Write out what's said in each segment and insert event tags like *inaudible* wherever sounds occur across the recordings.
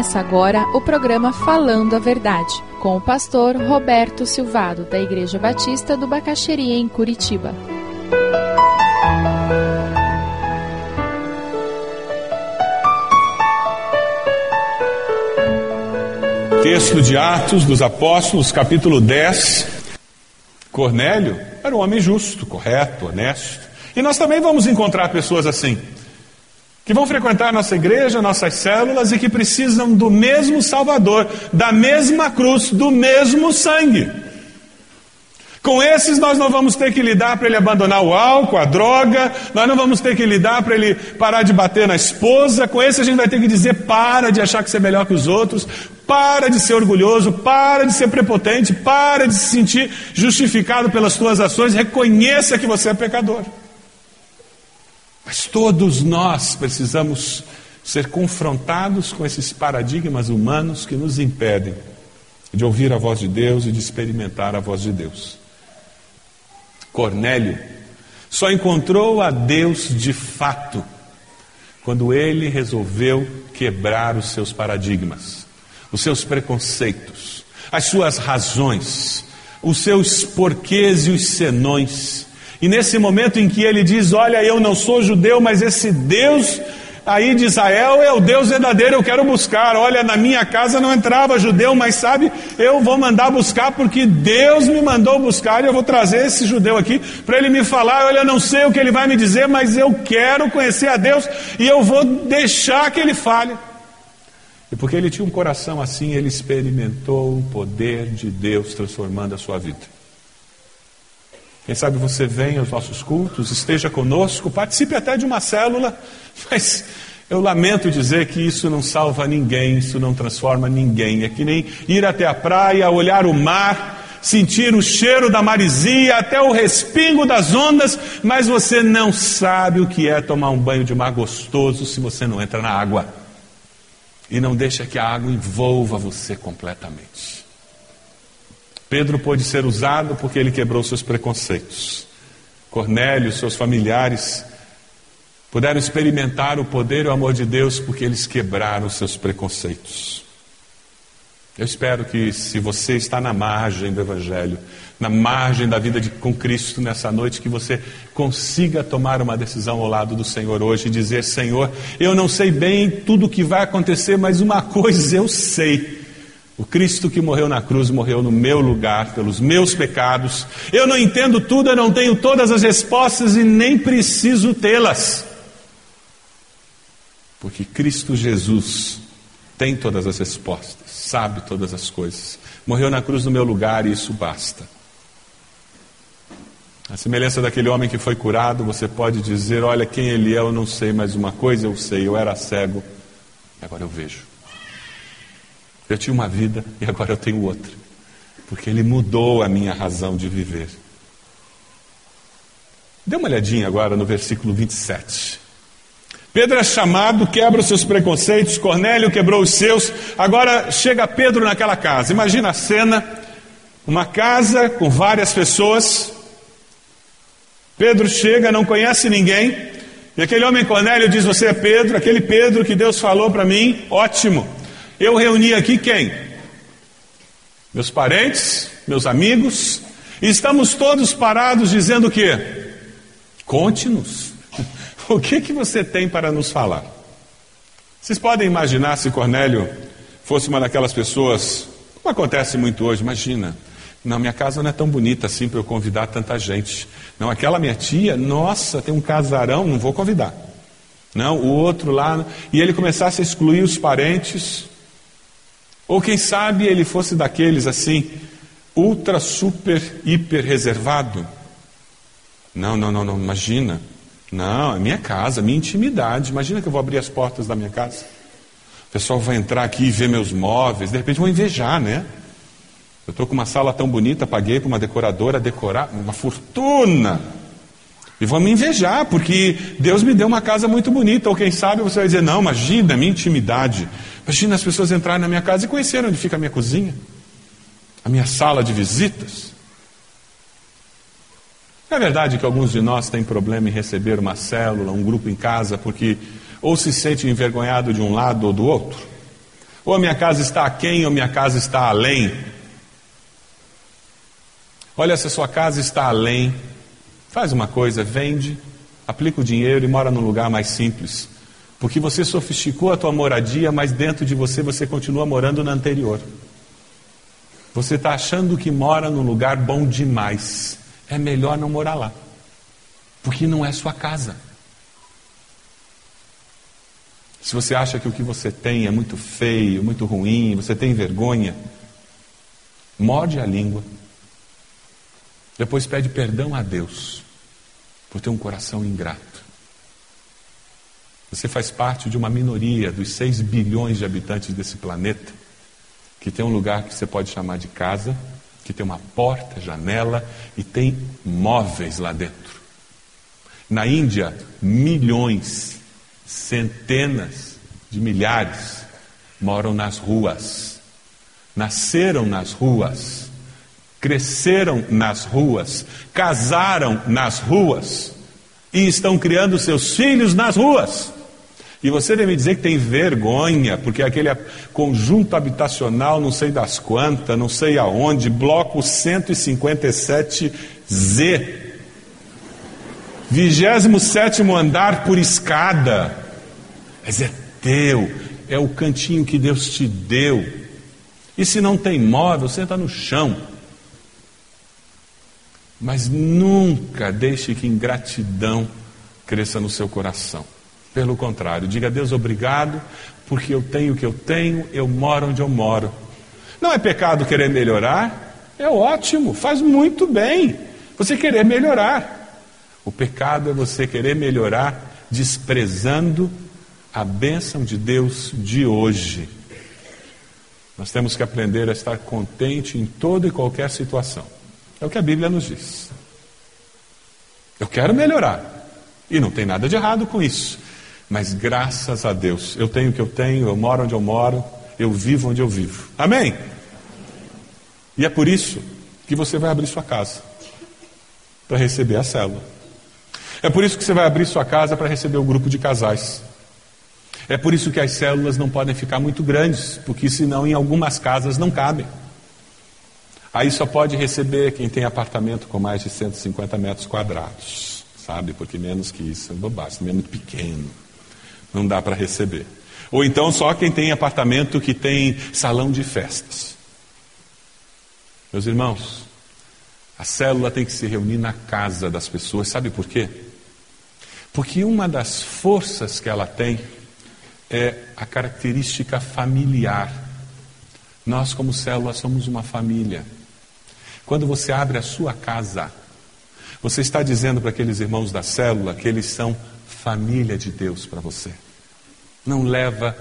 Começa agora o programa Falando a Verdade, com o pastor Roberto Silvado, da Igreja Batista do Bacaxeria, em Curitiba. Texto de Atos dos Apóstolos, capítulo 10. Cornélio era um homem justo, correto, honesto. E nós também vamos encontrar pessoas assim que vão frequentar nossa igreja, nossas células e que precisam do mesmo Salvador, da mesma cruz, do mesmo sangue. Com esses nós não vamos ter que lidar para ele abandonar o álcool, a droga, nós não vamos ter que lidar para ele parar de bater na esposa, com esse a gente vai ter que dizer para de achar que você é melhor que os outros, para de ser orgulhoso, para de ser prepotente, para de se sentir justificado pelas suas ações, reconheça que você é pecador. Mas todos nós precisamos ser confrontados com esses paradigmas humanos que nos impedem de ouvir a voz de Deus e de experimentar a voz de Deus. Cornélio só encontrou a Deus de fato quando ele resolveu quebrar os seus paradigmas, os seus preconceitos, as suas razões, os seus porquês e os senões e nesse momento em que ele diz: Olha, eu não sou judeu, mas esse Deus aí de Israel é o Deus verdadeiro, eu quero buscar. Olha, na minha casa não entrava judeu, mas sabe, eu vou mandar buscar porque Deus me mandou buscar e eu vou trazer esse judeu aqui para ele me falar. Olha, não sei o que ele vai me dizer, mas eu quero conhecer a Deus e eu vou deixar que ele fale. E porque ele tinha um coração assim, ele experimentou o poder de Deus transformando a sua vida. Quem sabe você vem aos nossos cultos, esteja conosco, participe até de uma célula, *laughs* mas eu lamento dizer que isso não salva ninguém, isso não transforma ninguém. É que nem ir até a praia, olhar o mar, sentir o cheiro da marisia, até o respingo das ondas, mas você não sabe o que é tomar um banho de mar gostoso se você não entra na água. E não deixa que a água envolva você completamente. Pedro pôde ser usado porque ele quebrou seus preconceitos. Cornélio, seus familiares, puderam experimentar o poder e o amor de Deus porque eles quebraram seus preconceitos. Eu espero que, se você está na margem do Evangelho, na margem da vida de, com Cristo nessa noite, que você consiga tomar uma decisão ao lado do Senhor hoje e dizer: Senhor, eu não sei bem tudo o que vai acontecer, mas uma coisa eu sei o Cristo que morreu na cruz morreu no meu lugar, pelos meus pecados. Eu não entendo tudo, eu não tenho todas as respostas e nem preciso tê-las. Porque Cristo Jesus tem todas as respostas, sabe todas as coisas. Morreu na cruz no meu lugar e isso basta. A semelhança daquele homem que foi curado, você pode dizer: Olha, quem ele é, eu não sei, mas uma coisa eu sei, eu era cego, agora eu vejo. Eu tinha uma vida e agora eu tenho outra. Porque Ele mudou a minha razão de viver. Dê uma olhadinha agora no versículo 27. Pedro é chamado, quebra os seus preconceitos, Cornélio quebrou os seus, agora chega Pedro naquela casa. Imagina a cena: uma casa com várias pessoas. Pedro chega, não conhece ninguém, e aquele homem Cornélio diz: Você é Pedro, aquele Pedro que Deus falou para mim, ótimo. Eu reuni aqui quem? Meus parentes, meus amigos, e estamos todos parados dizendo o quê? Conte-nos. *laughs* O que que você tem para nos falar? Vocês podem imaginar se Cornélio fosse uma daquelas pessoas, como acontece muito hoje, imagina. Não, minha casa não é tão bonita assim para eu convidar tanta gente. Não, aquela minha tia, nossa, tem um casarão, não vou convidar. Não, o outro lá. E ele começasse a excluir os parentes, ou quem sabe ele fosse daqueles assim, ultra, super, hiper reservado. Não, não, não, não, imagina. Não, é minha casa, minha intimidade. Imagina que eu vou abrir as portas da minha casa. O pessoal vai entrar aqui e ver meus móveis, de repente vão invejar, né? Eu estou com uma sala tão bonita, paguei para uma decoradora decorar, uma fortuna. E vão me invejar, porque Deus me deu uma casa muito bonita. Ou quem sabe você vai dizer, não, imagina, minha intimidade. Imagina as pessoas entrarem na minha casa e conhecerem onde fica a minha cozinha, a minha sala de visitas. É verdade que alguns de nós têm problema em receber uma célula, um grupo em casa, porque ou se sente envergonhado de um lado ou do outro, Ou a minha casa está aquém, ou a minha casa está além. Olha, se a sua casa está além, faz uma coisa, vende, aplica o dinheiro e mora num lugar mais simples. Porque você sofisticou a tua moradia, mas dentro de você você continua morando na anterior. Você está achando que mora num lugar bom demais. É melhor não morar lá. Porque não é sua casa. Se você acha que o que você tem é muito feio, muito ruim, você tem vergonha, morde a língua. Depois pede perdão a Deus por ter um coração ingrato. Você faz parte de uma minoria dos 6 bilhões de habitantes desse planeta que tem um lugar que você pode chamar de casa, que tem uma porta, janela e tem móveis lá dentro. Na Índia, milhões centenas de milhares moram nas ruas, nasceram nas ruas, cresceram nas ruas, casaram nas ruas e estão criando seus filhos nas ruas. E você deve me dizer que tem vergonha, porque aquele conjunto habitacional, não sei das quantas, não sei aonde, bloco 157Z, 27 andar por escada. Mas é teu, é o cantinho que Deus te deu. E se não tem móvel, senta no chão. Mas nunca deixe que ingratidão cresça no seu coração. Pelo contrário, diga a Deus obrigado, porque eu tenho o que eu tenho, eu moro onde eu moro. Não é pecado querer melhorar, é ótimo, faz muito bem você querer melhorar. O pecado é você querer melhorar desprezando a bênção de Deus de hoje. Nós temos que aprender a estar contente em toda e qualquer situação. É o que a Bíblia nos diz. Eu quero melhorar. E não tem nada de errado com isso. Mas graças a Deus, eu tenho o que eu tenho, eu moro onde eu moro, eu vivo onde eu vivo. Amém? E é por isso que você vai abrir sua casa para receber a célula. É por isso que você vai abrir sua casa para receber o um grupo de casais. É por isso que as células não podem ficar muito grandes, porque senão em algumas casas não cabem. Aí só pode receber quem tem apartamento com mais de 150 metros quadrados, sabe? Porque menos que isso é bobagem, é muito pequeno. Não dá para receber. Ou então só quem tem apartamento que tem salão de festas. Meus irmãos, a célula tem que se reunir na casa das pessoas, sabe por quê? Porque uma das forças que ela tem é a característica familiar. Nós, como célula, somos uma família. Quando você abre a sua casa, você está dizendo para aqueles irmãos da célula que eles são família de Deus para você. Não leva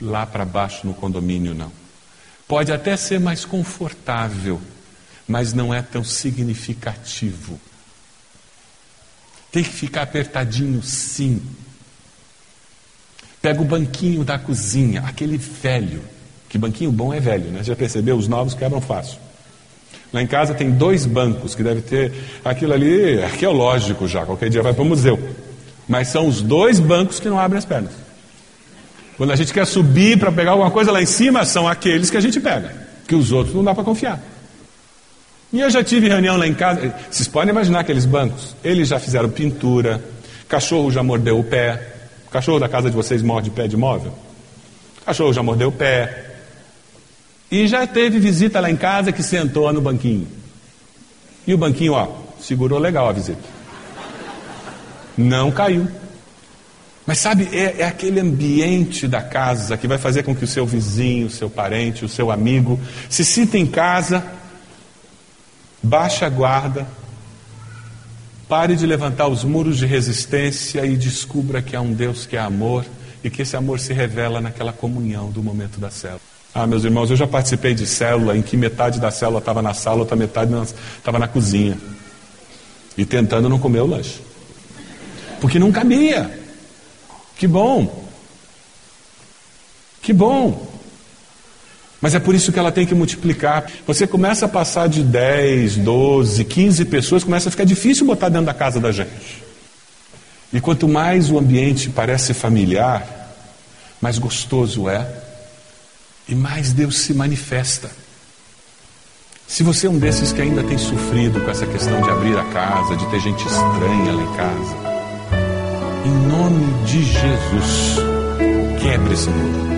lá para baixo no condomínio, não. Pode até ser mais confortável, mas não é tão significativo. Tem que ficar apertadinho, sim. Pega o banquinho da cozinha, aquele velho. Que banquinho bom é velho, né? Já percebeu? Os novos quebram fácil. Lá em casa tem dois bancos que deve ter. Aquilo ali arqueológico já, qualquer dia vai para o museu. Mas são os dois bancos que não abrem as pernas. Quando a gente quer subir para pegar alguma coisa lá em cima, são aqueles que a gente pega. Que os outros não dá para confiar. E eu já tive reunião lá em casa. Vocês podem imaginar aqueles bancos? Eles já fizeram pintura, cachorro já mordeu o pé. O cachorro da casa de vocês morde pé de móvel? O cachorro já mordeu o pé. E já teve visita lá em casa que sentou no banquinho. E o banquinho, ó, segurou legal a visita. Não caiu. Mas sabe, é, é, aquele ambiente da casa que vai fazer com que o seu vizinho, o seu parente, o seu amigo se sinta em casa Baixe a guarda, pare de levantar os muros de resistência e descubra que há um Deus que é amor e que esse amor se revela naquela comunhão do momento da célula. Ah, meus irmãos, eu já participei de célula em que metade da célula estava na sala, outra metade estava na cozinha. E tentando não comer o lanche. Porque não cabia. Que bom. Que bom. Mas é por isso que ela tem que multiplicar. Você começa a passar de 10, 12, 15 pessoas, começa a ficar difícil botar dentro da casa da gente. E quanto mais o ambiente parece familiar, mais gostoso é. E mais Deus se manifesta. Se você é um desses que ainda tem sofrido com essa questão de abrir a casa, de ter gente estranha lá em casa, em nome de Jesus, quebre esse muro.